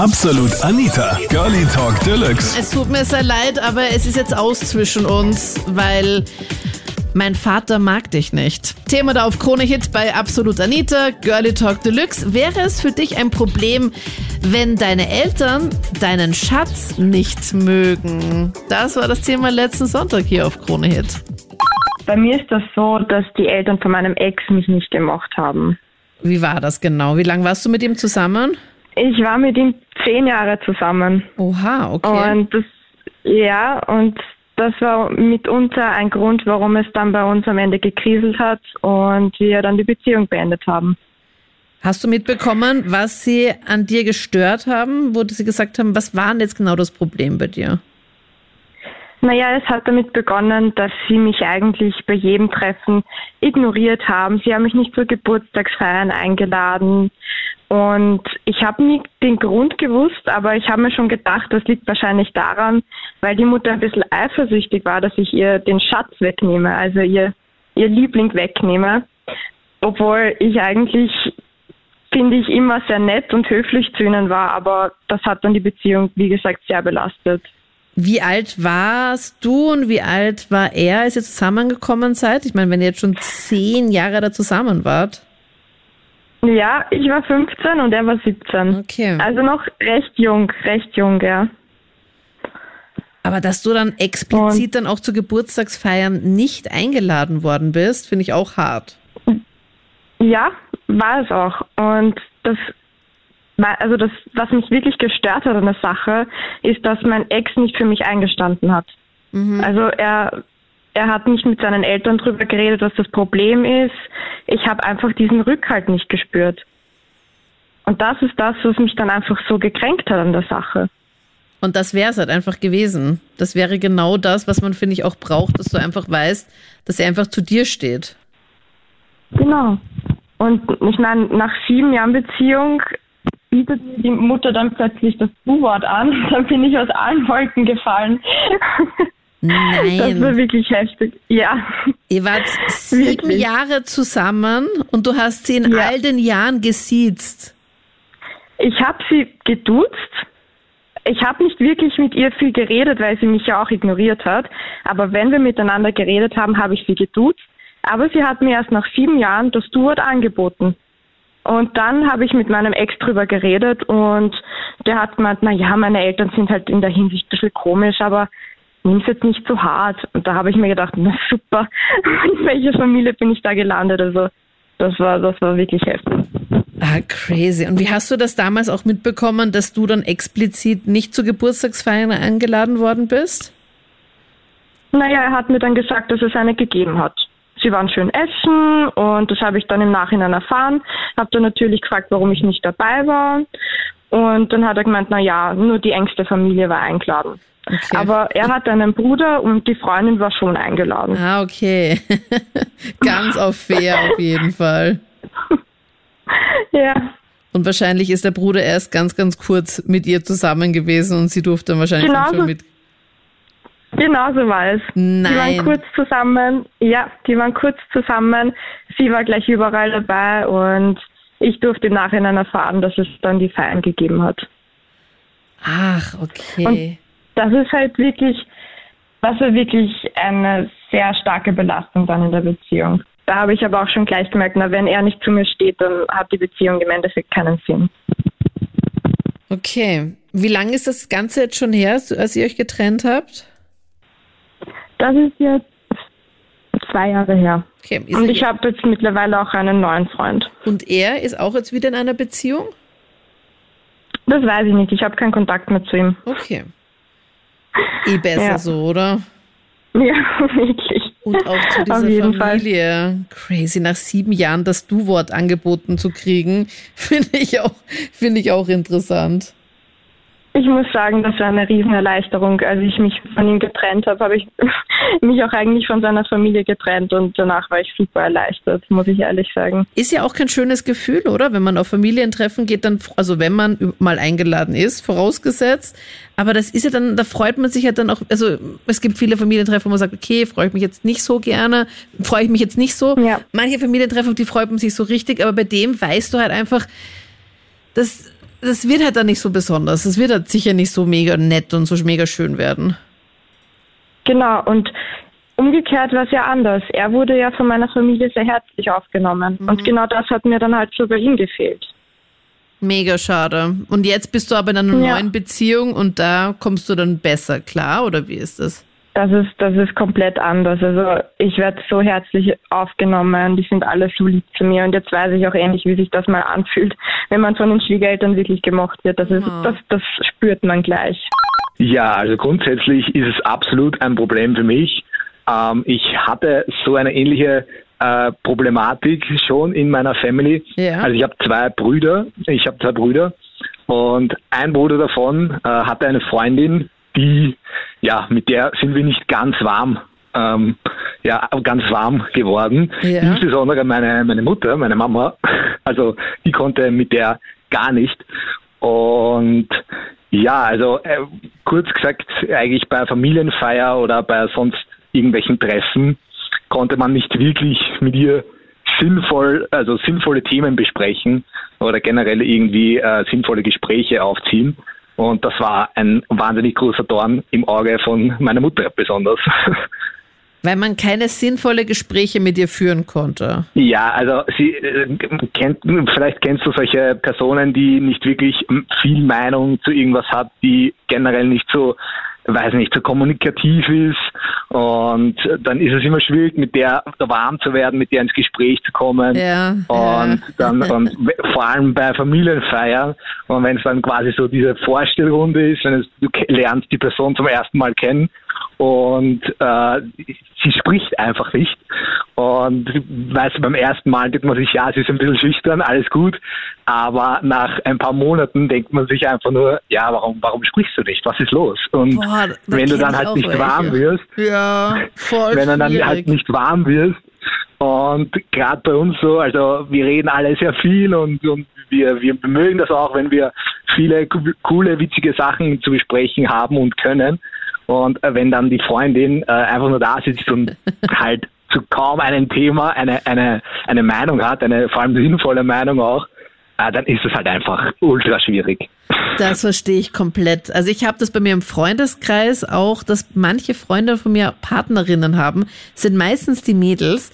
Absolut Anita, Girlie Talk Deluxe. Es tut mir sehr leid, aber es ist jetzt aus zwischen uns, weil mein Vater mag dich nicht. Thema da auf Krone Hit bei Absolut Anita, Girlie Talk Deluxe. Wäre es für dich ein Problem, wenn deine Eltern deinen Schatz nicht mögen? Das war das Thema letzten Sonntag hier auf Krone Hit. Bei mir ist das so, dass die Eltern von meinem Ex mich nicht gemocht haben. Wie war das genau? Wie lange warst du mit ihm zusammen? Ich war mit ihm zehn Jahre zusammen. Oha, okay. Und das, ja, und das war mitunter ein Grund, warum es dann bei uns am Ende gekriselt hat und wir dann die Beziehung beendet haben. Hast du mitbekommen, was sie an dir gestört haben, wo sie gesagt haben, was war denn jetzt genau das Problem bei dir? Naja, es hat damit begonnen, dass sie mich eigentlich bei jedem Treffen ignoriert haben. Sie haben mich nicht zu Geburtstagsfeiern eingeladen. Und ich habe nie den Grund gewusst, aber ich habe mir schon gedacht, das liegt wahrscheinlich daran, weil die Mutter ein bisschen eifersüchtig war, dass ich ihr den Schatz wegnehme, also ihr, ihr Liebling wegnehme. Obwohl ich eigentlich, finde ich, immer sehr nett und höflich zu ihnen war, aber das hat dann die Beziehung, wie gesagt, sehr belastet. Wie alt warst du und wie alt war er, als ihr zusammengekommen seid? Ich meine, wenn ihr jetzt schon zehn Jahre da zusammen wart. Ja, ich war 15 und er war 17. Okay. Also noch recht jung, recht jung, ja. Aber dass du dann explizit dann auch zu Geburtstagsfeiern nicht eingeladen worden bist, finde ich auch hart. Ja, war es auch. Und das, also das, was mich wirklich gestört hat an der Sache, ist, dass mein Ex nicht für mich eingestanden hat. Mhm. Also er, er hat nicht mit seinen Eltern darüber geredet, was das Problem ist. Ich habe einfach diesen Rückhalt nicht gespürt. Und das ist das, was mich dann einfach so gekränkt hat an der Sache. Und das wäre es halt einfach gewesen. Das wäre genau das, was man, finde ich, auch braucht, dass du einfach weißt, dass er einfach zu dir steht. Genau. Und ich meine, nach sieben Jahren Beziehung bietet mir die Mutter dann plötzlich das Du-Wort an. Dann bin ich aus allen Wolken gefallen. Nein. Das war wirklich heftig. Ja. Ihr wart sieben wirklich. Jahre zusammen und du hast sie in ja. all den Jahren gesiezt. Ich habe sie geduzt. Ich habe nicht wirklich mit ihr viel geredet, weil sie mich ja auch ignoriert hat. Aber wenn wir miteinander geredet haben, habe ich sie geduzt. Aber sie hat mir erst nach sieben Jahren das Du-Wort angeboten. Und dann habe ich mit meinem Ex drüber geredet und der hat gemeint, na ja, meine Eltern sind halt in der Hinsicht ein bisschen komisch, aber nimm es jetzt nicht so hart. Und da habe ich mir gedacht, na super, in welcher Familie bin ich da gelandet? Also das war, das war wirklich heftig. Ah, crazy. Und wie hast du das damals auch mitbekommen, dass du dann explizit nicht zu Geburtstagsfeiern eingeladen worden bist? Naja, er hat mir dann gesagt, dass es eine gegeben hat. Sie waren schön essen und das habe ich dann im Nachhinein erfahren. Habe dann natürlich gefragt, warum ich nicht dabei war. Und dann hat er gemeint, na ja, nur die engste Familie war eingeladen. Okay. Aber er hat einen Bruder und die Freundin war schon eingeladen. Ah, okay. Ganz auf fair auf jeden Fall. ja. Und wahrscheinlich ist der Bruder erst ganz, ganz kurz mit ihr zusammen gewesen und sie durfte dann wahrscheinlich genau schon mit. Genau so war es. Nein. Die waren kurz zusammen. Ja, die waren kurz zusammen. Sie war gleich überall dabei und ich durfte im Nachhinein erfahren, dass es dann die Feiern gegeben hat. Ach, okay. Und das ist halt wirklich, das ist wirklich eine sehr starke Belastung dann in der Beziehung. Da habe ich aber auch schon gleich gemerkt, na, wenn er nicht zu mir steht, dann hat die Beziehung im Endeffekt keinen Sinn. Okay. Wie lange ist das Ganze jetzt schon her, als ihr euch getrennt habt? Das ist jetzt zwei Jahre her. Okay. Und ich habe jetzt mittlerweile auch einen neuen Freund. Und er ist auch jetzt wieder in einer Beziehung? Das weiß ich nicht. Ich habe keinen Kontakt mehr zu ihm. Okay. Eh besser ja. so, oder? Ja, wirklich. Und auch zu dieser Familie. Fall. Crazy, nach sieben Jahren das Du-Wort angeboten zu kriegen, finde ich auch, finde ich auch interessant. Ich muss sagen, das war eine Riesenerleichterung. Als ich mich von ihm getrennt habe, habe ich mich auch eigentlich von seiner Familie getrennt und danach war ich super erleichtert, muss ich ehrlich sagen. Ist ja auch kein schönes Gefühl, oder? Wenn man auf Familientreffen geht, dann, also wenn man mal eingeladen ist, vorausgesetzt. Aber das ist ja dann, da freut man sich ja dann auch, also es gibt viele Familientreffen, wo man sagt, okay, freue ich mich jetzt nicht so gerne, freue ich mich jetzt nicht so. Ja. Manche Familientreffen, die freut man sich so richtig, aber bei dem weißt du halt einfach, dass das wird halt dann nicht so besonders. Es wird halt sicher nicht so mega nett und so mega schön werden. Genau, und umgekehrt war es ja anders. Er wurde ja von meiner Familie sehr herzlich aufgenommen. Mhm. Und genau das hat mir dann halt so bei ihm gefehlt. Mega schade. Und jetzt bist du aber in einer ja. neuen Beziehung und da kommst du dann besser klar, oder wie ist das? Das ist, das ist komplett anders. Also ich werde so herzlich aufgenommen, die sind alle so lieb zu mir und jetzt weiß ich auch ähnlich, wie sich das mal anfühlt, wenn man von den Schwiegereltern wirklich gemocht wird. Das, ist, oh. das, das spürt man gleich. Ja, also grundsätzlich ist es absolut ein Problem für mich. Ähm, ich hatte so eine ähnliche äh, Problematik schon in meiner Family. Ja. Also ich habe zwei Brüder, ich habe zwei Brüder und ein Bruder davon äh, hatte eine Freundin, die, ja, mit der sind wir nicht ganz warm, ähm, ja, ganz warm geworden. Ja. Insbesondere meine, meine Mutter, meine Mama, also die konnte mit der gar nicht. Und ja, also äh, kurz gesagt, eigentlich bei Familienfeier oder bei sonst irgendwelchen Treffen konnte man nicht wirklich mit ihr sinnvoll, also sinnvolle Themen besprechen oder generell irgendwie äh, sinnvolle Gespräche aufziehen. Und das war ein wahnsinnig großer Dorn im Auge von meiner Mutter besonders. Weil man keine sinnvolle Gespräche mit ihr führen konnte. Ja, also sie äh, kennt, vielleicht kennst du solche Personen, die nicht wirklich viel Meinung zu irgendwas hat, die generell nicht so weiß nicht, so kommunikativ ist. Und dann ist es immer schwierig, mit der warm zu werden, mit der ins Gespräch zu kommen. Ja, und ja. dann und vor allem bei Familienfeiern. Und wenn es dann quasi so diese Vorstellrunde ist, wenn es, du lernst die Person zum ersten Mal kennen und äh, sie spricht einfach nicht. Und weißt du, beim ersten Mal denkt man sich, ja, sie ist ein bisschen schüchtern, alles gut. Aber nach ein paar Monaten denkt man sich einfach nur, ja, warum, warum sprichst du nicht? Was ist los? Und Boah, wenn du dann halt nicht welche. warm wirst, ja, voll wenn du dann halt nicht warm wirst, und gerade bei uns so, also wir reden alle sehr viel und, und wir, wir mögen das auch, wenn wir viele coole, witzige Sachen zu besprechen haben und können. Und äh, wenn dann die Freundin äh, einfach nur da sitzt und halt zu kaum einem Thema eine, eine, eine Meinung hat, eine vor allem sinnvolle Meinung auch, äh, dann ist es halt einfach ultra schwierig. Das verstehe ich komplett. Also ich habe das bei mir im Freundeskreis auch, dass manche Freunde von mir Partnerinnen haben, sind meistens die Mädels,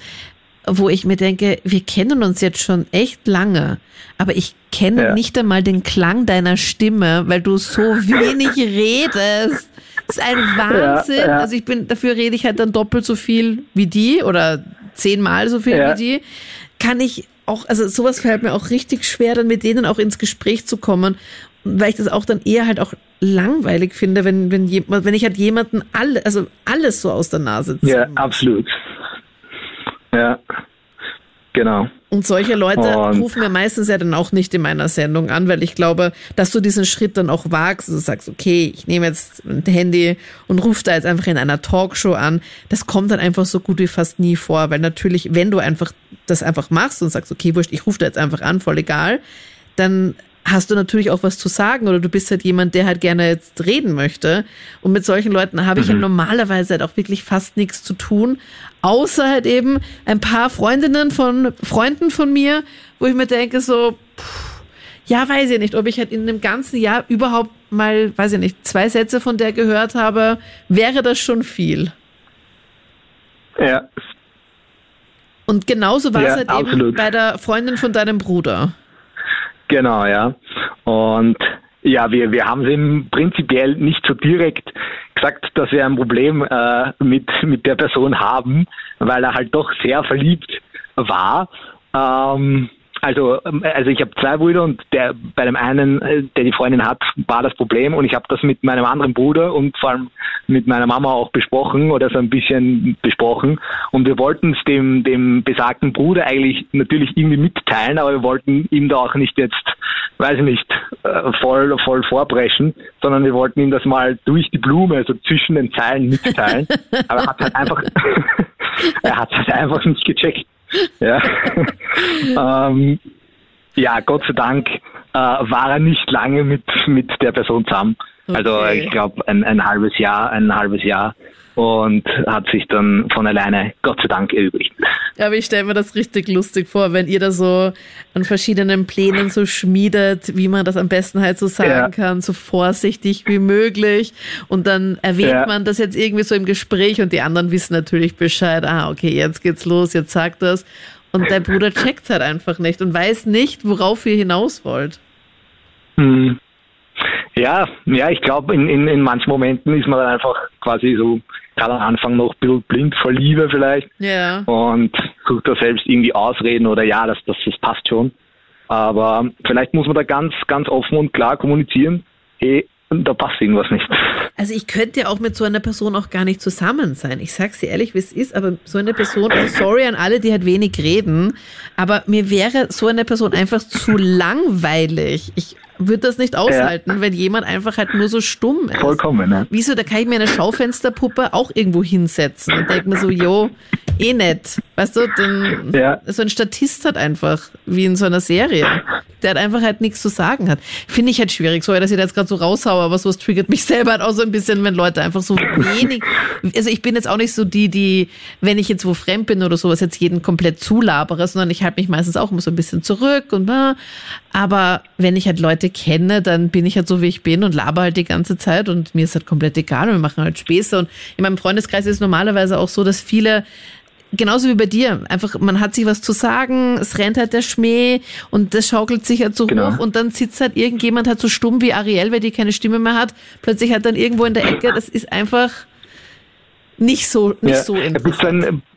wo ich mir denke, wir kennen uns jetzt schon echt lange, aber ich kenne ja. nicht einmal den Klang deiner Stimme, weil du so wenig redest. Das ist ein Wahnsinn. Ja, ja. Also ich bin, dafür rede ich halt dann doppelt so viel wie die oder zehnmal so viel ja. wie die. Kann ich auch, also sowas fällt mir auch richtig schwer, dann mit denen auch ins Gespräch zu kommen, weil ich das auch dann eher halt auch langweilig finde, wenn, wenn, jemand, wenn ich halt jemanden alle, also alles so aus der Nase ziehe. Ja, absolut. Ja, genau. Und solche Leute und rufen mir meistens ja dann auch nicht in meiner Sendung an, weil ich glaube, dass du diesen Schritt dann auch wagst, du sagst, okay, ich nehme jetzt ein Handy und rufe da jetzt einfach in einer Talkshow an. Das kommt dann einfach so gut wie fast nie vor, weil natürlich, wenn du einfach das einfach machst und sagst, okay, wurscht, ich rufe da jetzt einfach an, voll egal, dann hast du natürlich auch was zu sagen oder du bist halt jemand, der halt gerne jetzt reden möchte. Und mit solchen Leuten habe ich mhm. ja normalerweise halt auch wirklich fast nichts zu tun, außer halt eben ein paar Freundinnen von Freunden von mir, wo ich mir denke so, pff, ja, weiß ich nicht, ob ich halt in dem ganzen Jahr überhaupt mal, weiß ich nicht, zwei Sätze von der gehört habe, wäre das schon viel. Ja. Und genauso war ja, es halt absolut. eben bei der Freundin von deinem Bruder. Genau, ja. Und ja, wir, wir haben es prinzipiell nicht so direkt gesagt, dass wir ein Problem äh, mit, mit der Person haben, weil er halt doch sehr verliebt war. Ähm, also, ähm, also ich habe zwei Brüder und der bei dem einen, äh, der die Freundin hat, war das Problem und ich habe das mit meinem anderen Bruder und vor allem mit meiner Mama auch besprochen oder so ein bisschen besprochen und wir wollten es dem dem besagten Bruder eigentlich natürlich irgendwie mitteilen, aber wir wollten ihm da auch nicht jetzt, weiß ich nicht, äh, voll voll vorbrechen, sondern wir wollten ihm das mal durch die Blume, also zwischen den Zeilen mitteilen, aber er hat halt einfach er hat halt einfach nicht gecheckt. Ja, ähm, ja Gott sei Dank äh, war er nicht lange mit, mit der Person zusammen. Also okay. Also ich glaube ein, ein halbes Jahr, ein halbes Jahr und hat sich dann von alleine, Gott sei Dank, erübrigt. Ja, aber ich stelle mir das richtig lustig vor, wenn ihr da so an verschiedenen Plänen so schmiedet, wie man das am besten halt so sagen ja. kann, so vorsichtig wie möglich. Und dann erwähnt ja. man das jetzt irgendwie so im Gespräch und die anderen wissen natürlich Bescheid. Ah, okay, jetzt geht's los, jetzt sagt das. Und dein Bruder checkt halt einfach nicht und weiß nicht, worauf ihr hinaus wollt. Hm. Ja, ja, ich glaube, in, in, in manchen Momenten ist man dann einfach quasi so gerade am Anfang noch ein bisschen blind vor Liebe vielleicht. Ja. Und sucht da selbst irgendwie Ausreden oder ja, das, das, das passt schon. Aber vielleicht muss man da ganz, ganz offen und klar kommunizieren, hey, da passt irgendwas nicht. Also ich könnte ja auch mit so einer Person auch gar nicht zusammen sein. Ich sag's dir ehrlich, wie es ist, aber so eine Person, also sorry an alle, die halt wenig reden, aber mir wäre so eine Person einfach zu langweilig. Ich würde das nicht aushalten, ja. wenn jemand einfach halt nur so stumm ist. Vollkommen, ne? Wieso, da kann ich mir eine Schaufensterpuppe auch irgendwo hinsetzen und denke mir so, jo, eh nett. Weißt du, denn ja. so ein Statist hat einfach, wie in so einer Serie, der hat einfach halt nichts zu sagen hat. Finde ich halt schwierig. Sorry, dass ich da jetzt gerade so raushaue, aber sowas triggert mich selber halt auch so ein bisschen, wenn Leute einfach so wenig, also ich bin jetzt auch nicht so die, die, wenn ich jetzt wo fremd bin oder sowas, jetzt jeden komplett zulabere, sondern ich halte mich meistens auch immer so ein bisschen zurück und, aber wenn ich halt Leute kenne, dann bin ich halt so, wie ich bin und laber halt die ganze Zeit und mir ist halt komplett egal und wir machen halt Späße und in meinem Freundeskreis ist es normalerweise auch so, dass viele genauso wie bei dir. Einfach, man hat sich was zu sagen, es rennt halt der Schmäh und das schaukelt sich halt so genau. hoch und dann sitzt halt irgendjemand halt so stumm wie Ariel, weil die keine Stimme mehr hat, plötzlich halt dann irgendwo in der Ecke. Das ist einfach nicht so, nicht ja, so interessant. Bis,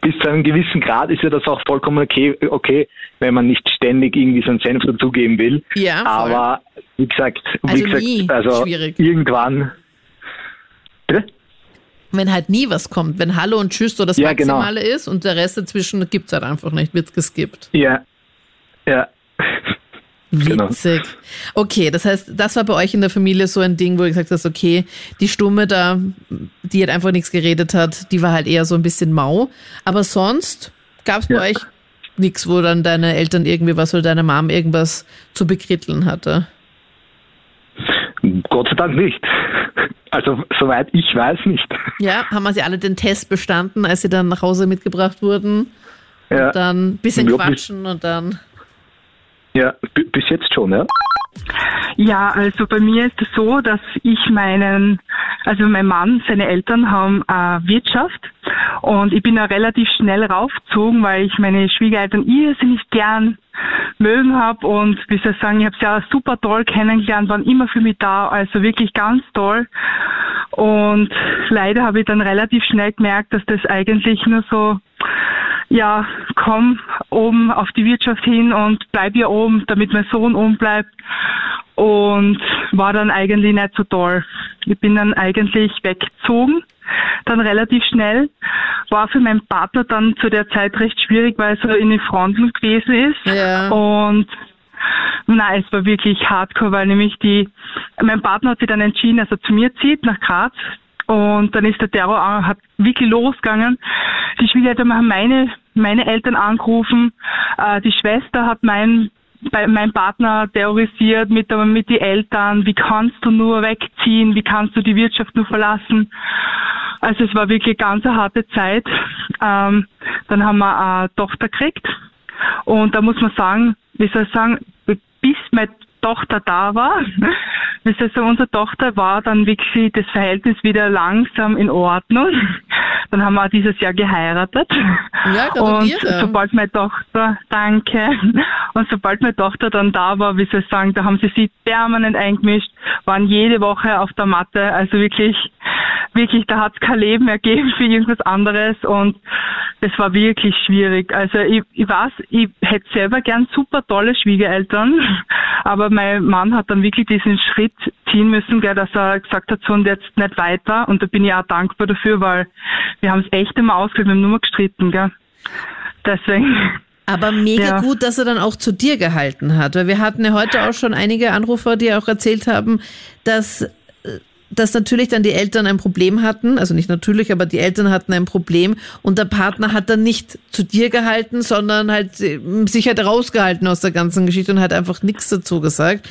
bis zu einem gewissen Grad ist ja das auch vollkommen okay, okay wenn man nicht ständig irgendwie so einen Senf dazugeben will. Ja, voll. Aber wie gesagt, wie also gesagt, nie. also Schwierig. irgendwann. Bitte? wenn halt nie was kommt, wenn Hallo und Tschüss so das ja, genau. Maximale genau. ist und der Rest dazwischen gibt es halt einfach nicht, wird geskippt. Ja, ja. Genau. Witzig. Genau. Okay, das heißt, das war bei euch in der Familie so ein Ding, wo du gesagt hast, okay, die Stumme da, die halt einfach nichts geredet hat, die war halt eher so ein bisschen mau. Aber sonst gab es bei ja. euch nichts, wo dann deine Eltern irgendwie was oder deine Mom irgendwas zu bekritteln hatte? Gott sei Dank nicht. Also soweit ich weiß nicht. Ja, haben wir sie alle den Test bestanden, als sie dann nach Hause mitgebracht wurden? Ja. Und dann ein bisschen ja, quatschen und dann. Ja, bis jetzt schon, ja. Ja, also bei mir ist es so, dass ich meinen, also mein Mann, seine Eltern haben äh, Wirtschaft und ich bin da relativ schnell raufgezogen, weil ich meine Schwiegereltern irrsinnig gern mögen habe und wie soll ich sagen, ich habe sie auch super toll kennengelernt, waren immer für mich da, also wirklich ganz toll. Und leider habe ich dann relativ schnell gemerkt, dass das eigentlich nur so ja, komm oben auf die Wirtschaft hin und bleib hier oben, damit mein Sohn oben bleibt. Und war dann eigentlich nicht so toll. Ich bin dann eigentlich weggezogen, dann relativ schnell. War für meinen Partner dann zu der Zeit recht schwierig, weil er so in den Fronten gewesen ist. Ja. Und Nein, es war wirklich hardcore, weil nämlich die, mein Partner hat sich dann entschieden, dass er zu mir zieht nach Graz und dann ist der Terror hat wirklich losgegangen. Die Schwiegereltern haben meine, meine Eltern angerufen. Äh, die Schwester hat mein, mein Partner terrorisiert mit, mit den Eltern. Wie kannst du nur wegziehen? Wie kannst du die Wirtschaft nur verlassen? Also es war wirklich ganz eine harte Zeit. Ähm, dann haben wir eine Tochter gekriegt. Und da muss man sagen, wie soll ich sagen, bis meine Tochter da war, das heißt, unsere Tochter war dann wirklich das Verhältnis wieder langsam in Ordnung. Dann haben wir dieses Jahr geheiratet. Ja, und sobald meine Tochter, danke, und sobald meine Tochter dann da war, wie soll ich sagen, da haben sie sich permanent eingemischt, waren jede Woche auf der Matte, also wirklich, wirklich, da hat es kein Leben ergeben für irgendwas anderes und das war wirklich schwierig. Also ich, ich weiß, ich hätte selber gern super tolle Schwiegereltern, aber mein Mann hat dann wirklich diesen Schritt ziehen müssen, gell, dass er gesagt hat, so und jetzt nicht weiter. Und da bin ich auch dankbar dafür, weil wir haben es echt immer ausgehört, wir haben nur mal gestritten. Gell. Deswegen. Aber mega ja. gut, dass er dann auch zu dir gehalten hat. Weil wir hatten ja heute auch schon einige Anrufer, die auch erzählt haben, dass dass natürlich dann die Eltern ein Problem hatten, also nicht natürlich, aber die Eltern hatten ein Problem und der Partner hat dann nicht zu dir gehalten, sondern halt äh, sich halt rausgehalten aus der ganzen Geschichte und hat einfach nichts dazu gesagt,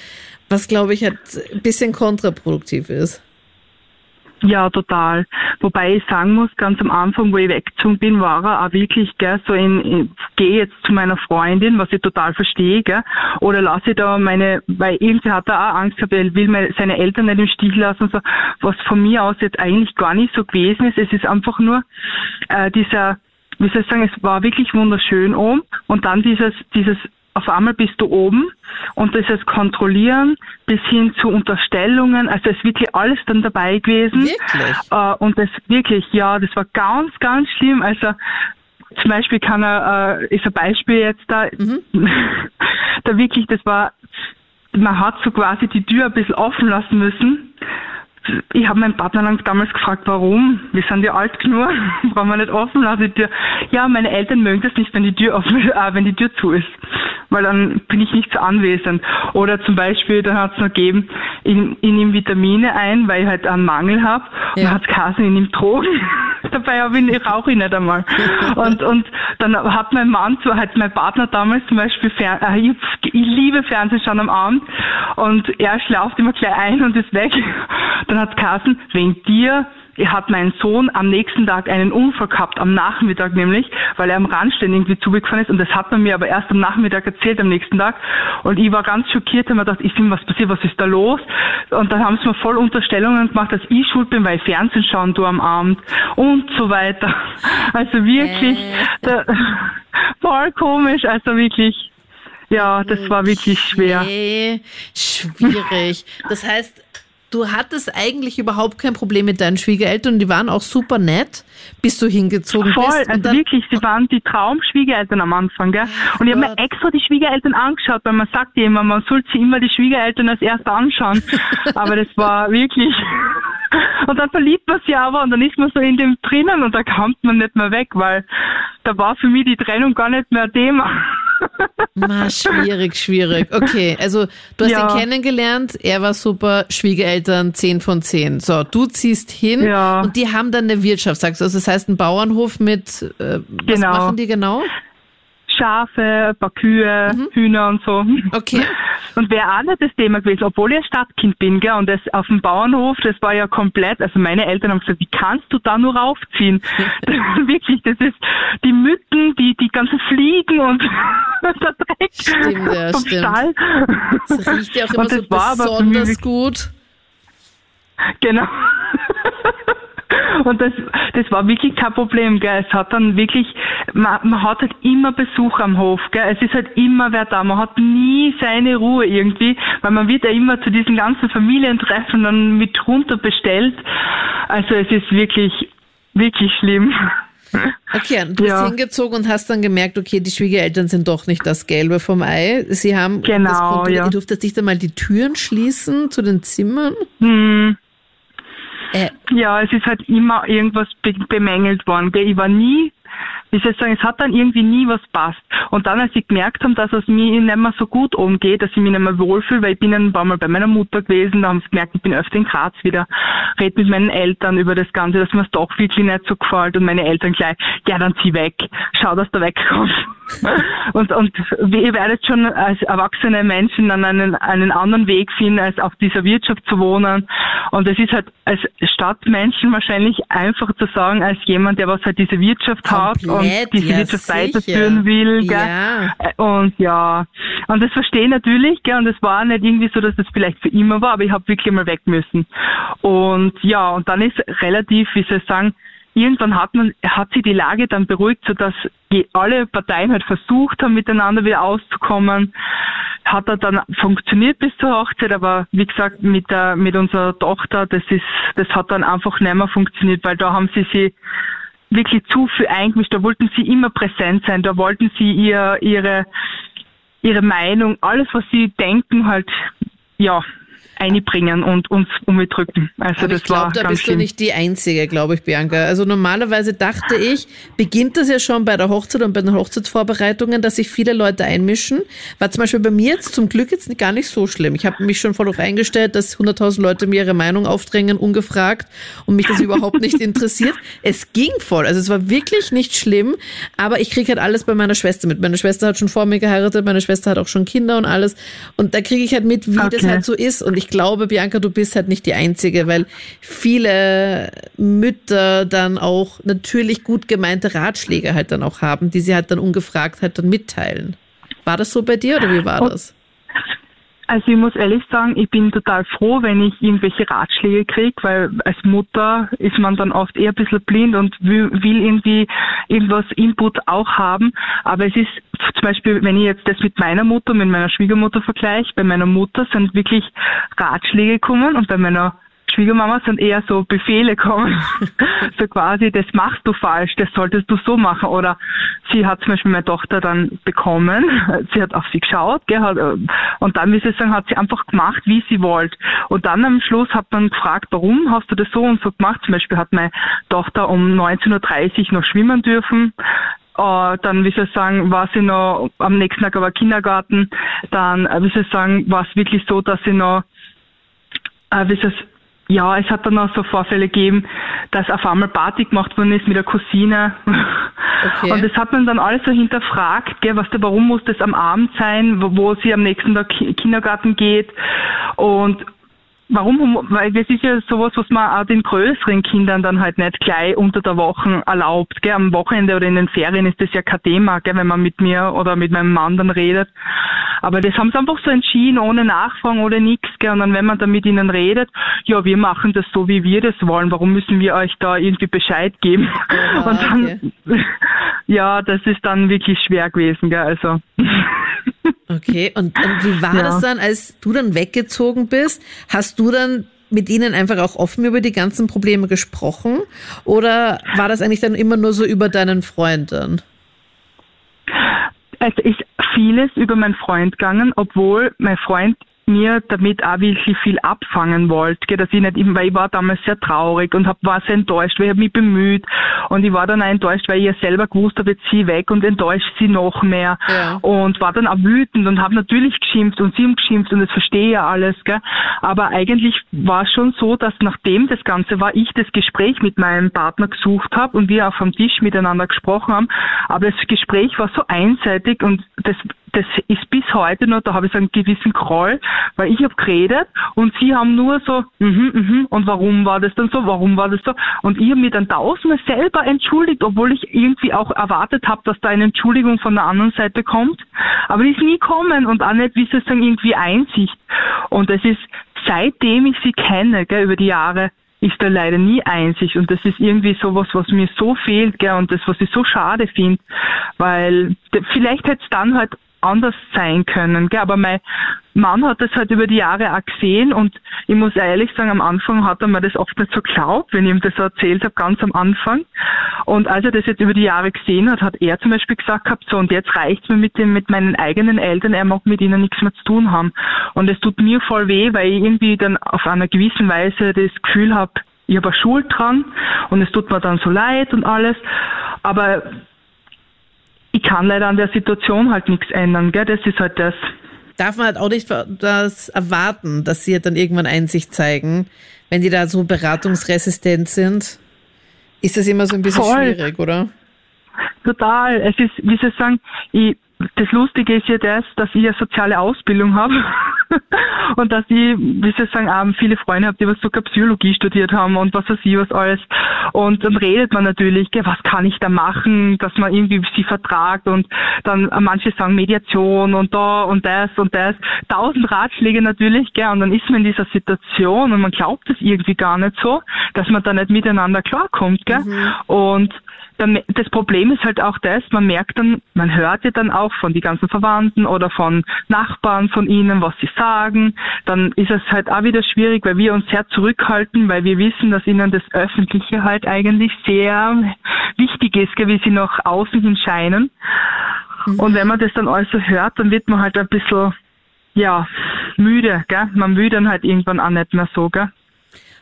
was glaube ich halt ein bisschen kontraproduktiv ist. Ja, total. Wobei ich sagen muss, ganz am Anfang, wo ich weggezogen bin, war er auch wirklich, gell, so in, in gehe jetzt zu meiner Freundin, was ich total verstehe, gell, oder lasse ich da meine, weil irgendwie hat er auch Angst gehabt, er will meine, seine Eltern nicht im Stich lassen, so, was von mir aus jetzt eigentlich gar nicht so gewesen ist. Es ist einfach nur äh, dieser, wie soll ich sagen, es war wirklich wunderschön oben und dann dieses, dieses auf einmal bist du oben und das ist Kontrollieren bis hin zu Unterstellungen, also es ist wirklich alles dann dabei gewesen. Wirklich? Äh, und das wirklich, ja, das war ganz, ganz schlimm. Also zum Beispiel kann er, äh, ist ein Beispiel jetzt da, mhm. da wirklich, das war, man hat so quasi die Tür ein bisschen offen lassen müssen ich habe meinen Partner damals gefragt, warum? Wir sind ja alt genug, brauchen wir nicht offen lassen die Tür. Ja, meine Eltern mögen das nicht, wenn die Tür offen, äh, wenn die Tür zu ist, weil dann bin ich nicht so anwesend. Oder zum Beispiel, dann hat es noch gegeben, ich, ich nehme Vitamine ein, weil ich halt einen Mangel habe. Ja. Und dann hat geheißen, ich nehme Drogen. Dabei habe ich, ich rauche ich nicht einmal. und, und dann hat mein Mann, so hat mein Partner damals zum Beispiel, Fern äh, ich, ich liebe Fernsehschauen am Abend und er schlaft immer gleich ein und ist weg. Dann hat Carsten, wegen dir hat mein Sohn am nächsten Tag einen Unfall gehabt, am Nachmittag nämlich, weil er am Randstein irgendwie zugefahren ist und das hat man mir aber erst am Nachmittag erzählt, am nächsten Tag und ich war ganz schockiert, habe mir gedacht, ich finde, was passiert, was ist da los? Und dann haben sie mir voll Unterstellungen gemacht, dass ich schuld bin, weil ich Fernsehen schauen du am Abend und so weiter. Also wirklich, äh. da, voll komisch, also wirklich, ja, das war wirklich schwer. Okay. Schwierig. Das heißt, du hattest eigentlich überhaupt kein Problem mit deinen Schwiegereltern die waren auch super nett, bis du hingezogen Voll, bist. Voll, also wirklich, sie waren die Traumschwiegereltern am Anfang, gell? Und ich habe mir extra die Schwiegereltern angeschaut, weil man sagt ja immer, man sollte sich immer die Schwiegereltern als erst anschauen. aber das war wirklich. Und dann verliebt man sich aber und dann ist man so in dem drinnen und da kommt man nicht mehr weg, weil da war für mich die Trennung gar nicht mehr Thema. Ma, schwierig, schwierig. Okay, also du hast ja. ihn kennengelernt, er war super, Schwiegereltern 10 von 10. So, du ziehst hin ja. und die haben dann eine Wirtschaft, sagst du. Also das heißt ein Bauernhof mit, äh, was genau. machen die genau? Schafe, ein paar Kühe, mhm. Hühner und so. Okay. Und wäre auch nicht das Thema gewesen, obwohl ich ein Stadtkind bin, gell, und das auf dem Bauernhof, das war ja komplett, also meine Eltern haben gesagt, wie kannst du da nur raufziehen? wirklich, das ist die Mücken, die, die ganzen Fliegen und der Dreck stimmt, ja, vom stimmt. Stall. Das riecht ja auch immer so besonders gut. Genau. Und das, das war wirklich kein Problem, gell. Es hat dann wirklich, man, man hat halt immer Besuch am Hof, gell. Es ist halt immer wer da. Man hat nie seine Ruhe irgendwie, weil man wird ja immer zu diesen ganzen Familientreffen dann mit runter bestellt. Also es ist wirklich, wirklich schlimm. Okay, du bist hingezogen und hast dann gemerkt, okay, die Schwiegereltern sind doch nicht das Gelbe vom Ei. Sie haben genau, das ja. Ihr durftet nicht einmal die Türen schließen zu den Zimmern. Hm. Äh, ja, es ist halt immer irgendwas be bemängelt worden. Ich war nie wie soll ich sagen, es hat dann irgendwie nie was passt. Und dann, als ich gemerkt habe, dass es mir nicht mehr so gut umgeht, dass ich mich nicht mehr wohlfühle, weil ich bin ein paar Mal bei meiner Mutter gewesen, da haben sie gemerkt, ich bin öfter in Graz wieder, rede mit meinen Eltern über das Ganze, dass mir es doch wirklich nicht so gefällt und meine Eltern gleich, ja, dann zieh weg, schau, dass du wegkommst. und, und ihr werdet schon als erwachsene Menschen dann einen, einen anderen Weg finden, als auf dieser Wirtschaft zu wohnen. Und es ist halt als Stadtmenschen wahrscheinlich einfacher zu sagen, als jemand, der was halt diese Wirtschaft Komplett. hat und diese ja, Wirtschaft weiterführen will. Gell? Ja. Und ja, und das verstehe ich natürlich, gell? und es war nicht irgendwie so, dass das vielleicht für immer war, aber ich habe wirklich mal weg müssen. Und ja, und dann ist relativ, wie soll ich sagen, irgendwann hat man, hat sich die Lage dann beruhigt, sodass alle Parteien halt versucht haben, miteinander wieder auszukommen. Hat er dann funktioniert bis zur Hochzeit, aber wie gesagt, mit der, mit unserer Tochter, das ist, das hat dann einfach nicht mehr funktioniert, weil da haben sie sich wirklich zu viel eingemischt. Da wollten sie immer präsent sein. Da wollten sie ihr, ihre, ihre Meinung, alles, was sie denken, halt, ja, einbringen und uns umdrücken. Also Aber das ich glaube, da bist schlimm. du nicht die Einzige, glaube ich, Bianca. Also normalerweise dachte ich, beginnt das ja schon bei der Hochzeit und bei den Hochzeitsvorbereitungen, dass sich viele Leute einmischen. War zum Beispiel bei mir jetzt zum Glück jetzt gar nicht so schlimm. Ich habe mich schon voll darauf eingestellt, dass 100.000 Leute mir ihre Meinung aufdrängen, ungefragt und mich das überhaupt nicht interessiert. Es ging voll. Also es war wirklich nicht schlimm, aber ich kriege halt alles bei meiner Schwester mit. Meine Schwester hat schon vor mir geheiratet, meine Schwester hat auch schon Kinder und alles. Und da kriege ich halt mit, wie okay. das halt so ist. Und ich glaube, Bianca, du bist halt nicht die Einzige, weil viele Mütter dann auch natürlich gut gemeinte Ratschläge halt dann auch haben, die sie halt dann ungefragt halt dann mitteilen. War das so bei dir oder wie war das? Also ich muss ehrlich sagen, ich bin total froh, wenn ich irgendwelche Ratschläge kriege, weil als Mutter ist man dann oft eher ein bisschen blind und will, irgendwie irgendwas Input auch haben. Aber es ist zum Beispiel, wenn ich jetzt das mit meiner Mutter, mit meiner Schwiegermutter vergleiche, bei meiner Mutter sind wirklich Ratschläge gekommen und bei meiner Schwiegermama sind eher so Befehle kommen. so quasi, das machst du falsch, das solltest du so machen. Oder sie hat zum Beispiel meine Tochter dann bekommen, sie hat auf sie geschaut, gell, hat, äh, und dann, wie sie sagen, hat sie einfach gemacht, wie sie wollte. Und dann am Schluss hat man gefragt, warum hast du das so und so gemacht? Zum Beispiel hat meine Tochter um 19.30 Uhr noch schwimmen dürfen. Uh, dann, wie soll ich sagen, war sie noch am nächsten Tag aber Kindergarten. Dann, äh, wie soll ich sagen, war es wirklich so, dass sie noch, uh, wie soll ich ja, es hat dann auch so Vorfälle gegeben, dass auf einmal Party gemacht worden ist mit der Cousine. Okay. Und das hat man dann alles so hinterfragt, gell, was der, warum muss das am Abend sein, wo, wo sie am nächsten Tag Kindergarten geht. Und Warum? Weil das ist ja sowas, was man auch den größeren Kindern dann halt nicht gleich unter der Woche erlaubt. Gell? Am Wochenende oder in den Ferien ist das ja kein Thema, gell? wenn man mit mir oder mit meinem Mann dann redet. Aber das haben sie einfach so entschieden, ohne Nachfragen oder nichts. Und dann, wenn man dann mit ihnen redet, ja, wir machen das so, wie wir das wollen. Warum müssen wir euch da irgendwie Bescheid geben? Ja, und dann, okay. ja, das ist dann wirklich schwer gewesen. Gell? Also. Okay, und, und wie war ja. das dann, als du dann weggezogen bist? Hast du dann mit ihnen einfach auch offen über die ganzen Probleme gesprochen? Oder war das eigentlich dann immer nur so über deinen Freund dann? Es ist vieles über meinen Freund gegangen, obwohl mein Freund mir damit auch wirklich viel abfangen wollte, dass ich nicht, weil ich war damals sehr traurig und hab, war sehr enttäuscht, weil ich mich bemüht und ich war dann auch enttäuscht, weil ich ja selber gewusst habe, jetzt sie weg und enttäuscht sie noch mehr ja. und war dann auch wütend und habe natürlich geschimpft und sie haben geschimpft und das verstehe ja alles, gell? aber eigentlich war es schon so, dass nachdem das Ganze war, ich das Gespräch mit meinem Partner gesucht habe und wir auf dem Tisch miteinander gesprochen haben, aber das Gespräch war so einseitig und das das ist bis heute noch, da habe ich so einen gewissen Groll, weil ich habe geredet und sie haben nur so, mhm, mhm, und warum war das dann so, warum war das so? Und ich habe mir dann tausendmal selber entschuldigt, obwohl ich irgendwie auch erwartet habe, dass da eine Entschuldigung von der anderen Seite kommt. Aber die ist nie kommen und auch nicht, wie sie sagen, irgendwie Einsicht. Und es ist, seitdem ich sie kenne, gell, über die Jahre, ist da leider nie Einsicht und das ist irgendwie sowas, was mir so fehlt, gell, und das, was ich so schade finde, weil vielleicht hätte es dann halt anders sein können. Gell? Aber mein Mann hat das halt über die Jahre auch gesehen und ich muss ehrlich sagen, am Anfang hat er mir das oft nicht so geglaubt, wenn ich ihm das so erzählt habe, ganz am Anfang. Und als er das jetzt über die Jahre gesehen hat, hat er zum Beispiel gesagt gehabt, so und jetzt reicht's mir mit dem, mit meinen eigenen Eltern, er mag mit ihnen nichts mehr zu tun haben. Und es tut mir voll weh, weil ich irgendwie dann auf einer gewissen Weise das Gefühl habe, ich habe Schuld dran und es tut mir dann so leid und alles. Aber ich kann leider an der Situation halt nichts ändern, gell? Das ist halt das. Darf man halt auch nicht das erwarten, dass sie halt dann irgendwann Einsicht zeigen, wenn die da so beratungsresistent sind? Ist das immer so ein bisschen Voll. schwierig, oder? Total. Es ist, wie Sie sagen, ich das Lustige ist ja das, dass ich eine soziale Ausbildung habe und dass ich, wie soll ich sagen, auch viele Freunde habe, die was sogar Psychologie studiert haben und was weiß ich was alles. Und dann redet man natürlich, gell, was kann ich da machen, dass man irgendwie sie vertragt und dann manche sagen Mediation und da und das und das. Tausend Ratschläge natürlich, gell, und dann ist man in dieser Situation und man glaubt es irgendwie gar nicht so, dass man da nicht miteinander klarkommt, gell. Mhm. Und das Problem ist halt auch das, man merkt dann, man hört ja dann auch von die ganzen Verwandten oder von Nachbarn von ihnen, was sie sagen. Dann ist es halt auch wieder schwierig, weil wir uns sehr zurückhalten, weil wir wissen, dass ihnen das Öffentliche halt eigentlich sehr wichtig ist, wie sie nach außen hin scheinen. Mhm. Und wenn man das dann alles so hört, dann wird man halt ein bisschen ja, müde, gell? Man will dann halt irgendwann auch nicht mehr so, gell?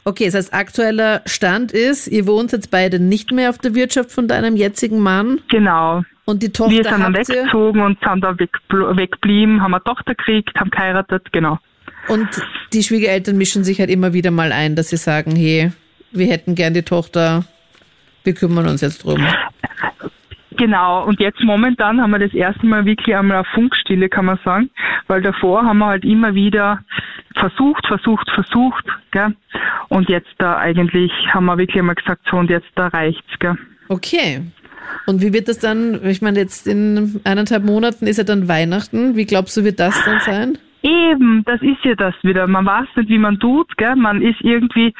Okay, das heißt, aktueller Stand ist, ihr wohnt jetzt beide nicht mehr auf der Wirtschaft von deinem jetzigen Mann. Genau. Und die Tochter Wir sind dann weggezogen und sind da weggeblieben, haben eine Tochter gekriegt, haben geheiratet, genau. Und die Schwiegereltern mischen sich halt immer wieder mal ein, dass sie sagen, hey, wir hätten gern die Tochter, wir kümmern uns jetzt drum. Genau, und jetzt momentan haben wir das erste Mal wirklich einmal eine Funkstille, kann man sagen, weil davor haben wir halt immer wieder versucht, versucht, versucht, gell? Und jetzt da eigentlich haben wir wirklich einmal gesagt, so und jetzt da reicht's, gell? Okay. Und wie wird das dann, ich meine, jetzt in eineinhalb Monaten ist ja dann Weihnachten. Wie glaubst du, wird das dann sein? Eben, das ist ja das wieder. Man weiß nicht, wie man tut, gell? Man ist irgendwie,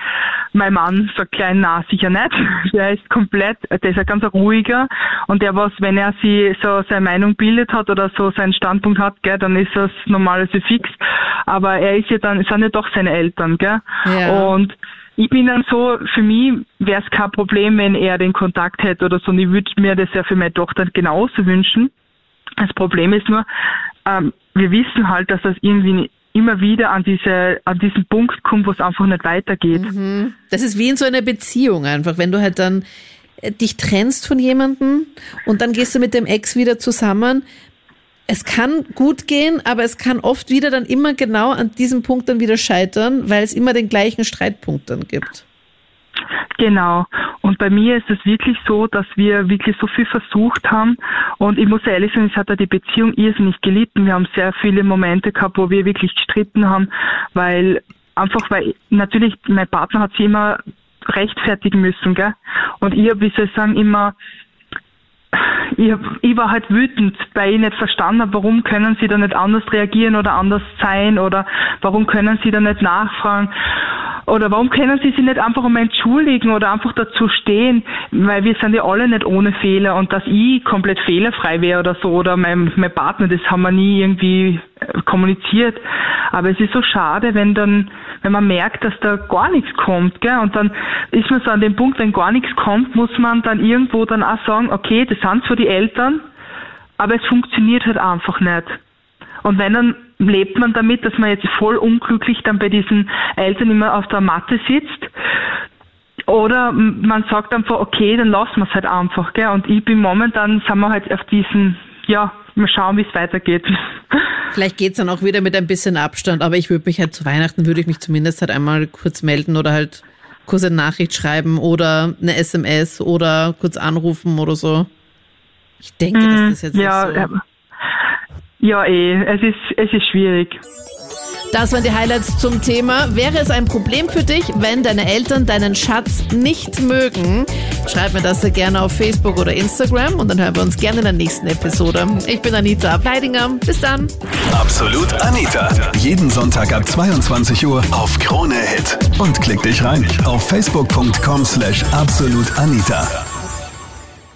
mein Mann sagt klein, na, sicher nicht. Der ist komplett, der ist ein ganz ruhiger und der was, wenn er sich so seine Meinung bildet hat oder so seinen Standpunkt hat, gell, dann ist das normal so fix. Aber er ist ja dann, sind ja doch seine Eltern, gell? Ja. Und ich bin dann so, für mich wäre es kein Problem, wenn er den Kontakt hätte oder so. Und ich würde mir das ja für meine Tochter genauso wünschen. Das Problem ist nur, ähm, wir wissen halt, dass das irgendwie immer wieder an diese an diesen Punkt kommt, wo es einfach nicht weitergeht. Mhm. Das ist wie in so einer Beziehung einfach, wenn du halt dann äh, dich trennst von jemandem und dann gehst du mit dem Ex wieder zusammen. Es kann gut gehen, aber es kann oft wieder dann immer genau an diesem Punkt dann wieder scheitern, weil es immer den gleichen Streitpunkt dann gibt. Genau. Und bei mir ist es wirklich so, dass wir wirklich so viel versucht haben. Und ich muss ehrlich sagen, es hat ja die Beziehung irrsinnig gelitten. Wir haben sehr viele Momente gehabt, wo wir wirklich gestritten haben, weil einfach, weil natürlich mein Partner hat sich immer rechtfertigen müssen, gell? Und ich habe, wie soll ich sagen, immer ich, hab, ich war halt wütend, weil ich nicht verstanden habe, warum können sie da nicht anders reagieren oder anders sein oder warum können sie da nicht nachfragen. Oder warum können sie sich nicht einfach einmal entschuldigen oder einfach dazu stehen? Weil wir sind ja alle nicht ohne Fehler und dass ich komplett fehlerfrei wäre oder so oder mein, mein Partner, das haben wir nie irgendwie äh, kommuniziert. Aber es ist so schade, wenn dann, wenn man merkt, dass da gar nichts kommt, gell? Und dann ist man so an dem Punkt, wenn gar nichts kommt, muss man dann irgendwo dann auch sagen, okay, das sind zwar die Eltern, aber es funktioniert halt einfach nicht. Und wenn dann lebt man damit, dass man jetzt voll unglücklich dann bei diesen Eltern immer auf der Matte sitzt. Oder man sagt einfach, okay, dann lassen wir es halt einfach. Gell? Und ich bin momentan, sind wir halt auf diesen, ja, mal schauen, wie es weitergeht. Vielleicht geht es dann auch wieder mit ein bisschen Abstand, aber ich würde mich halt zu Weihnachten, würde ich mich zumindest halt einmal kurz melden oder halt kurz eine Nachricht schreiben oder eine SMS oder kurz anrufen oder so. Ich denke, dass das jetzt ja, nicht so... Ja ja, eh, es ist, es ist schwierig. Das waren die Highlights zum Thema. Wäre es ein Problem für dich, wenn deine Eltern deinen Schatz nicht mögen? Schreib mir das sehr gerne auf Facebook oder Instagram und dann hören wir uns gerne in der nächsten Episode. Ich bin Anita Ableidinger. Bis dann. Absolut Anita. Jeden Sonntag ab 22 Uhr auf Krone Hit. Und klick dich rein auf facebook.com slash absolutanita.